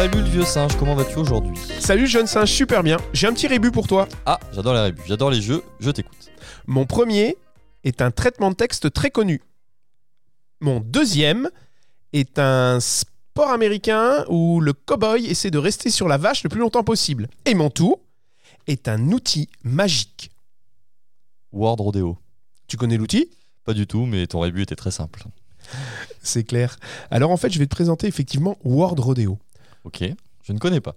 Salut le vieux singe, comment vas-tu aujourd'hui Salut jeune singe, super bien. J'ai un petit rébut pour toi. Ah, j'adore les rébus, j'adore les jeux, je t'écoute. Mon premier est un traitement de texte très connu. Mon deuxième est un sport américain où le cowboy essaie de rester sur la vache le plus longtemps possible. Et mon tout est un outil magique. World Rodeo. Tu connais l'outil? Pas du tout, mais ton rébut était très simple. C'est clair. Alors en fait, je vais te présenter effectivement World Rodeo. Ok, je ne connais pas.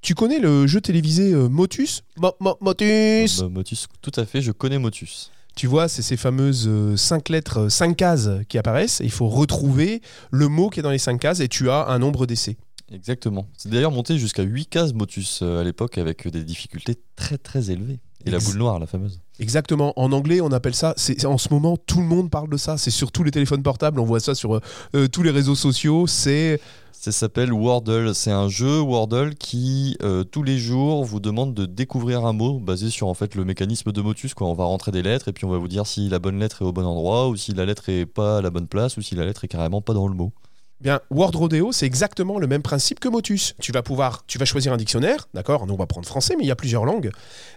Tu connais le jeu télévisé euh, Motus? Mo- mo- Motus Euh, Motus, tout à fait, je connais Motus. Tu vois, c'est ces fameuses 5 lettres, 5 cases qui apparaissent. Et il faut retrouver le mot qui est dans les 5 cases et tu as un nombre d'essais. Exactement. C'est d'ailleurs monté jusqu'à 8 cases Motus euh, à l'époque avec des difficultés très très élevées. Et la boule noire, la fameuse. Exactement. En anglais, on appelle ça. C'est en ce moment, tout le monde parle de ça. C'est sur tous les téléphones portables. On voit ça sur euh, euh, tous les réseaux sociaux. C'est Ça s'appelle Wordle. C'est un jeu Wordle qui euh, tous les jours vous demande de découvrir un mot basé sur en fait le mécanisme de Motus. Quoi. On va rentrer des lettres et puis on va vous dire si la bonne lettre est au bon endroit ou si la lettre est pas à la bonne place ou si la lettre est carrément pas dans le mot. Bien. Word Rodeo, c'est exactement le même principe que Motus. Tu vas pouvoir, tu vas choisir un dictionnaire, d'accord. Nous, on va prendre français, mais il y a plusieurs langues.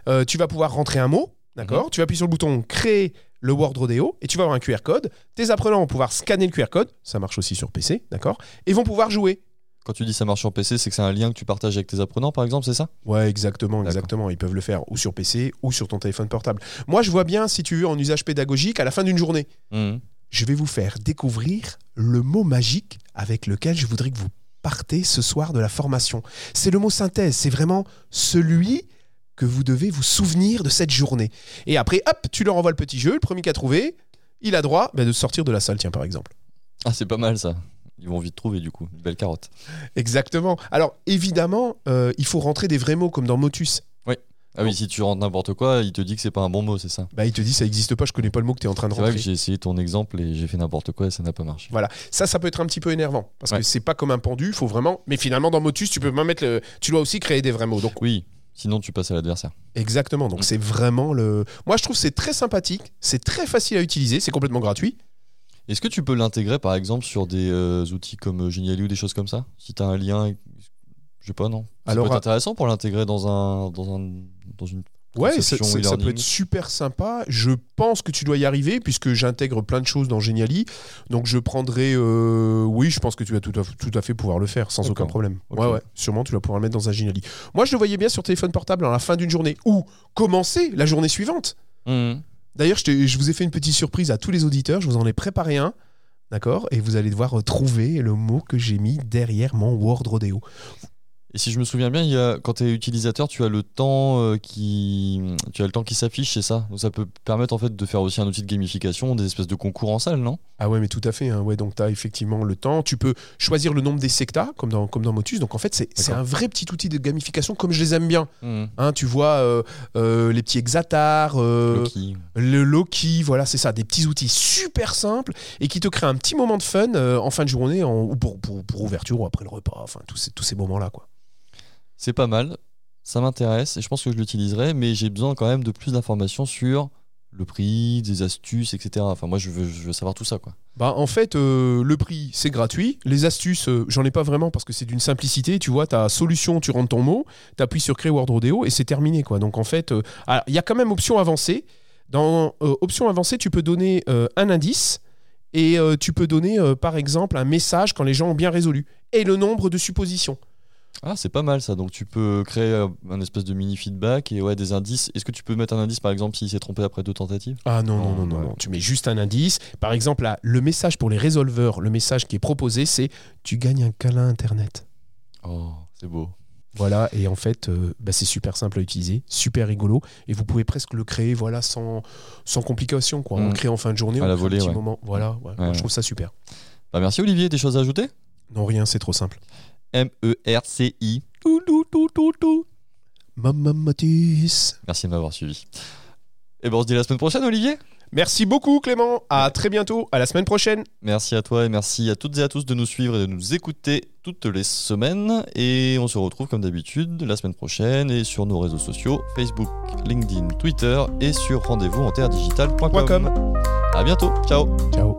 Euh, tu vas pouvoir rentrer un mot, d'accord. Tu vas appuyer sur le bouton créer le Word Rodeo et tu vas avoir un QR code. Tes apprenants vont pouvoir scanner le QR code. Ça marche aussi sur PC, d'accord. Et vont pouvoir jouer. Quand tu dis ça marche sur PC, c'est que c'est un lien que tu partages avec tes apprenants, par exemple, c'est ça? Ouais, exactement, exactement. Ils peuvent le faire ou sur PC ou sur ton téléphone portable. Moi, je vois bien, si tu veux, en usage pédagogique, à la fin d'une journée, Mhm. je vais vous faire découvrir le mot magique avec lequel je voudrais que vous partez ce soir de la formation. C'est le mot synthèse, c'est vraiment celui que vous devez vous souvenir de cette journée. Et après, hop, tu leur envoies le petit jeu, le premier qui a trouvé, il a droit ben, de sortir de la salle, tiens, par exemple. Ah, c'est pas mal ça. Ils vont vite trouver du coup. Une belle carotte. Exactement. Alors, évidemment, euh, il faut rentrer des vrais mots comme dans Motus. Ah oui, si tu rentres n'importe quoi, il te dit que c'est pas un bon mot, c'est ça. Bah, il te dit ça n'existe pas, je connais pas le mot que tu es en train de C'est vrai rentrer. que j'ai essayé ton exemple et j'ai fait n'importe quoi et ça n'a pas marché. Voilà, ça, ça peut être un petit peu énervant parce Ouais. que c'est pas comme un pendu, faut vraiment. Mais finalement, dans Motus, tu peux même mettre le. Tu dois aussi créer des vrais mots. Donc, Oui, sinon tu passes à l'adversaire. exactement. Donc, Mm. c'est vraiment le. Moi, je trouve que c'est très sympathique, c'est très facile à utiliser, c'est complètement gratuit. Est-ce que tu peux l'intégrer par exemple sur des euh, outils comme euh, Geniali ou des choses comme ça? Si tu as un lien, je sais pas, non Ça Alors, peut être à- intéressant pour l'intégrer dans, un, dans, un, dans une. Ouais, ça, peut être super sympa. Je pense que tu dois y arriver puisque j'intègre plein de choses dans Geniali. Donc, je prendrai. euh, Oui, je pense que tu vas tout à, tout à fait pouvoir le faire sans aucun problème. Ouais, ouais, sûrement, tu vas pouvoir le mettre dans un Geniali. Moi, je le voyais bien sur téléphone portable à la fin d'une journée ou commencer la journée suivante. Mhm. D'ailleurs, je, je vous ai fait une petite surprise à tous les auditeurs. Je vous en ai préparé un. D'accord Et vous allez devoir trouver le mot que j'ai mis derrière mon Word Rodeo. Et si je me souviens bien, il y a, quand tu es utilisateur, tu as le temps euh, qui, tu as le temps qui s'affiche, c'est ça? Donc ça peut permettre en fait de faire aussi un outil de gamification, des espèces de concours en salle, non? Ah ouais, mais tout à fait. hein. Ouais, donc tu as effectivement le temps. Tu peux choisir le nombre des sectas, comme dans, comme dans Motus. Donc en fait, c'est un vrai petit outil de gamification comme je les aime bien. Mhm. Hein, tu vois, euh, euh, les petits exatars, euh, Loki. le Loki, voilà, c'est ça. Des petits outils super simples et qui te créent un petit moment de fun en fin de journée en- ou pour, pour, pour ouverture ou après le repas. Enfin, tous ces, tous ces moments-là, quoi. C'est pas mal, ça m'intéresse et je pense que je l'utiliserai, mais j'ai besoin quand même de plus d'informations sur le prix, des astuces, etc. Enfin, moi, je veux, savoir tout ça, quoi. Bah en fait, euh, le prix, c'est gratuit. Les astuces, euh, j'en ai pas vraiment parce que c'est d'une simplicité. Tu vois, ta solution, tu rentres ton mot, tu appuies sur créer Word Rodeo et c'est terminé. quoi. Donc en fait, euh, il y a quand même option avancée. Dans option avancée, tu peux donner un indice et tu peux donner, par exemple, un message quand les gens ont bien résolu et le nombre de suppositions. Ah, c'est pas mal ça. Donc, tu peux créer euh, un espèce de mini feedback et ouais, des indices. Est-ce que tu peux mettre un indice, par exemple, s'il s'est trompé après deux tentatives? Ah non, non, non, non, non. Tu mets juste un indice. Par exemple, là, le message pour les résolveurs, le message qui est proposé, c'est tu gagnes un câlin Internet. Oh, c'est beau. Voilà, et en fait, euh, bah, c'est super simple à utiliser, super rigolo, et vous pouvez presque le créer voilà, sans, sans complication. Quoi. On Mm. le crée en fin de journée, À on la crée volée, un petit ouais. moment. Voilà, ouais, moi, Ouais. je trouve ça super. Bah, merci Olivier, des choses à ajouter? Non, rien, c'est trop simple. M-E-R-C-I. Tout, tout, tout, tout, tout. Maman Mathis. Merci de m'avoir suivi. Et ben on se dit à la semaine prochaine, Olivier. Merci beaucoup, Clément. À très bientôt. À la semaine prochaine. Merci à toi et merci à toutes et à tous de nous suivre et de nous écouter toutes les semaines. Et on se retrouve comme d'habitude la semaine prochaine et sur nos réseaux sociaux Facebook, LinkedIn, Twitter et sur rendez-vous en Point com. À bientôt. Ciao. Ciao.